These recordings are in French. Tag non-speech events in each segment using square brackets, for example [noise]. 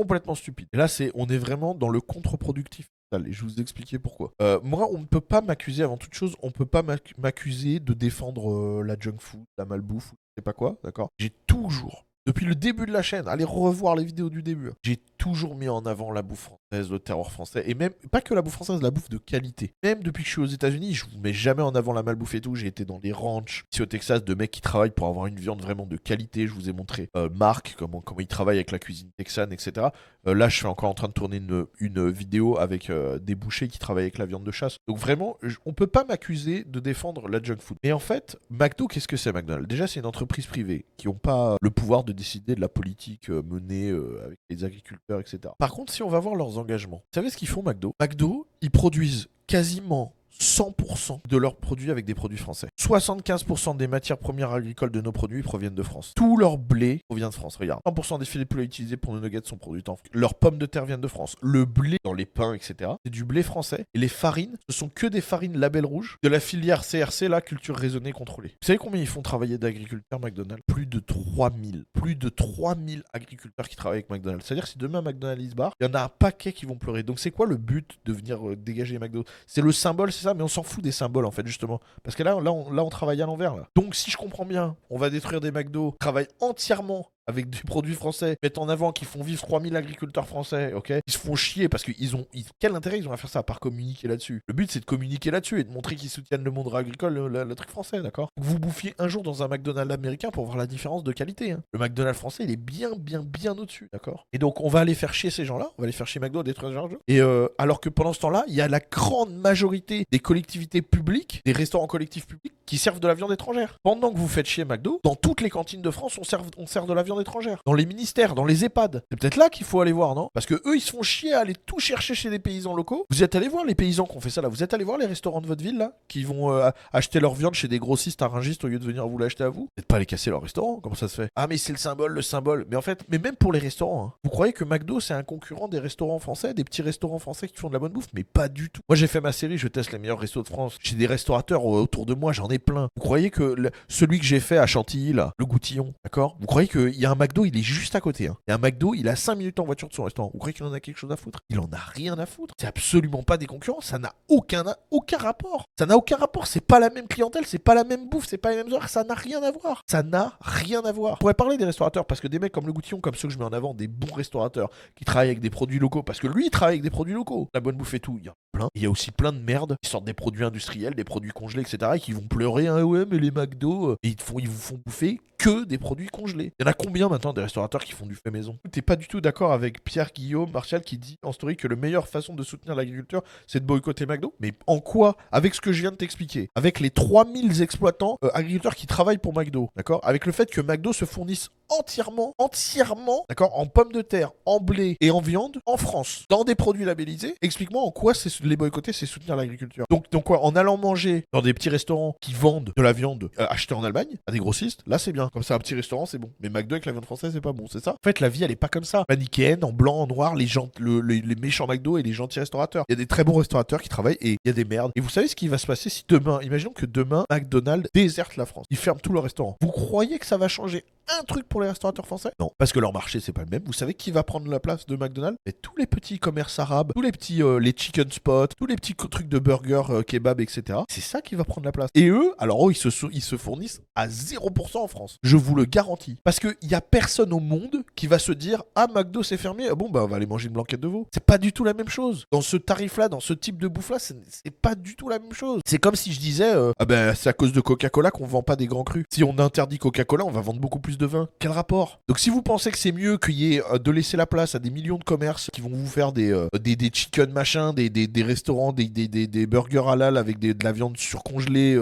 complètement stupide. Et là, c'est, on est vraiment dans le contre-productif. Et je vous expliquer pourquoi. Euh, moi, on ne peut pas m'accuser, avant toute chose, on ne peut pas m'ac- m'accuser de défendre euh, la junk food, la malbouffe, ou je sais pas quoi, d'accord? J'ai toujours, depuis le début de la chaîne, allez revoir les vidéos du début, hein, j'ai toujours mis en avant la bouffe française, le terroir français, et même, pas que la bouffe française, la bouffe de qualité. Même depuis que je suis aux États-Unis, je vous mets jamais en avant la malbouffe et tout. J'ai été dans des ranchs ici au Texas de mecs qui travaillent pour avoir une viande vraiment de qualité. Je vous ai montré euh, Marc, comment, comment il travaille avec la cuisine texane, etc. Euh, là, je suis encore en train de tourner une, une vidéo avec euh, des bouchers qui travaillent avec la viande de chasse. Donc vraiment, on peut pas m'accuser de défendre la junk food. Mais en fait, McDo, qu'est-ce que c'est McDonald's? Déjà, c'est une entreprise privée qui n'ont pas le pouvoir de décider de la politique menée avec les agriculteurs, Par contre, si on va voir leurs engagements, vous savez ce qu'ils font McDo? McDo, ils produisent quasiment 100% de leurs produits avec des produits français. 75% des matières premières agricoles de nos produits proviennent de France. Tout leur blé provient de France. Regarde, 100% des filets de poulet utilisés pour nos nuggets sont produits en France. Leurs pommes de terre viennent de France. Le blé dans les pains, etc., c'est du blé français. Et les farines, ce sont que des farines label rouge de la filière CRC, la culture raisonnée contrôlée. Vous savez combien ils font travailler d'agriculteurs McDonald's? Plus de 3000. Plus de 3000 agriculteurs qui travaillent avec McDonald's. C'est-à-dire si demain McDonald's barre, il y en a un paquet qui vont pleurer. Donc c'est quoi le but de venir euh, dégager McDo? C'est le symbole, c'est ça, mais on s'en fout des symboles en fait, justement. Parce que là, on, là, on travaille à l'envers. Donc si je comprends bien, on va détruire des McDo, travaille entièrement avec des [laughs] produits français, mettent en avant qu'ils font vivre 3000 agriculteurs français, ok? Ils se font chier parce qu'ils ont. quel intérêt ils ont à faire ça à part communiquer là-dessus? Le but c'est de communiquer là-dessus et de montrer qu'ils soutiennent le monde agricole, le, truc français, d'accord? Vous bouffiez un jour dans un McDonald's américain pour voir la différence de qualité. hein. Le McDonald's français il est bien, bien, bien au-dessus, d'accord? Et donc on va aller faire chier ces gens-là, on va aller faire chier McDo, détruire gens Et euh, alors que pendant ce temps-là, il y a la grande majorité des collectivités publiques, des restaurants collectifs publics qui servent de la viande étrangère. Pendant que vous faites chier McDo, dans toutes les cantines de France, on sert, on sert de la viande étrangère. Dans les ministères, dans les EHPAD. C'est peut-être là qu'il faut aller voir, non? Parce que eux, ils se font chier à aller tout chercher chez des paysans locaux. Vous êtes allé voir les paysans qui ont fait ça là Vous êtes allé voir les restaurants de votre ville là Qui vont euh, acheter leur viande chez des grossistes arrangistes au lieu de venir vous l'acheter à vous? Vous n'êtes pas allé casser leur restaurant Comment ça se fait? Ah, mais c'est le symbole, le symbole. Mais en fait, mais même pour les restaurants, hein. vous croyez que McDo c'est un concurrent des restaurants français, des petits restaurants français qui font de la bonne bouffe? Mais pas du tout. Moi j'ai fait ma série, je teste les meilleurs restos de France. J'ai des restaurateurs autour de moi, j'en ai plein. Vous croyez que celui que j'ai fait à Chantilly là, le Goutillon, d'accord? Vous croyez qu'il y a un McDo, il est juste à côté. hein. Il y a un McDo, il a 5 minutes en voiture de son restaurant. Vous croyez qu'il en a quelque chose à foutre? Il en a rien à foutre. C'est absolument pas des concurrents, ça n'a aucun, aucun rapport. Ça n'a aucun rapport, c'est pas la même clientèle, c'est pas la même bouffe, c'est pas les mêmes horaires, ça n'a rien à voir. Ça n'a rien à voir. On pourrait parler des restaurateurs parce que des mecs comme le Goutillon, comme ceux que je mets en avant, des bons restaurateurs qui travaillent avec des produits locaux, parce que lui il travaille avec des produits locaux. La bonne bouffe et tout, il y a plein. Il y a aussi plein de merde qui sortent des produits industriels, des produits congelés, etc. et qui vont pleurer, ah ouais, mais les McDo, euh, ils, te font, ils vous font bouffer que des produits congelés. Il y en a combien maintenant des restaurateurs qui font du fait maison? T'es pas du tout d'accord avec Pierre Guillaume Martial qui dit en story que la meilleure façon de soutenir l'agriculture c'est de boycotter McDo? Mais en quoi? Avec ce que je viens de t'expliquer, avec les 3000 exploitants euh, agriculteurs qui travaillent pour McDo, d'accord? Avec le fait que McDo se fournisse entièrement, entièrement, d'accord, en pommes de terre, en blé et en viande en France, dans des produits labellisés. Explique-moi en quoi c'est les boycotter, c'est soutenir l'agriculture. Donc, donc quoi? En allant manger dans des petits restaurants qui vendent de la viande euh, achetée en Allemagne à des grossistes, là c'est bien. Comme ça, un petit restaurant, c'est bon. Mais McDo avec la viande française, c'est pas bon, c'est ça En fait, la vie, elle est pas comme ça. Manichéenne, en blanc, en noir, les gens, le- le- les méchants McDo et les gentils restaurateurs. Il y a des très bons restaurateurs qui travaillent et il y a des merdes. Et vous savez ce qui va se passer si demain, imaginons que demain, McDonald's déserte la France. Ils ferment tous leurs restaurants. Vous croyez que ça va changer un truc pour les restaurateurs français? Non, parce que leur marché c'est pas le même. Vous savez qui va prendre la place de McDonald's? Mais tous les petits commerces arabes, tous les petits euh, les chicken spots, tous les petits trucs de burgers, euh, kebab, etc. C'est ça qui va prendre la place. Et eux, alors eux, ils se, ils se fournissent à 0% en France. Je vous le garantis. Parce qu'il y a personne au monde qui va se dire ah McDo c'est fermé, ah bon bah on va aller manger une blanquette de veau. C'est pas du tout la même chose. Dans ce tarif-là, dans ce type de bouffe-là, c'est pas du tout la même chose. C'est comme si je disais euh, ah ben c'est à cause de Coca-Cola qu'on vend pas des grands crus. Si on interdit Coca-Cola, on va vendre beaucoup plus de vin. Quel rapport? Donc si vous pensez que c'est mieux qu'il y ait euh, de laisser la place à des millions de commerces qui vont vous faire des euh, des, des chicken machin, des, des, des restaurants, des, des, des, burgers halal avec de la viande surcongelée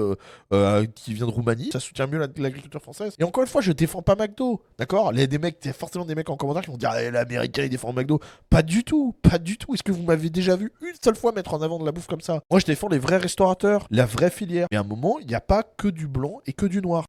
qui vient de Roumanie, ça soutient mieux la- l'agriculture française. Encore une fois, je défends pas McDo, d'accord? Il y a des mecs, il y a forcément des mecs en commentaire qui vont dire ah, l'américain il défend McDo. Pas du tout, pas du tout. Est-ce que vous m'avez déjà vu une seule fois mettre en avant de la bouffe comme ça? Moi, je défends les vrais restaurateurs, la vraie filière. Mais à un moment, il n'y a pas que du blanc et que du noir.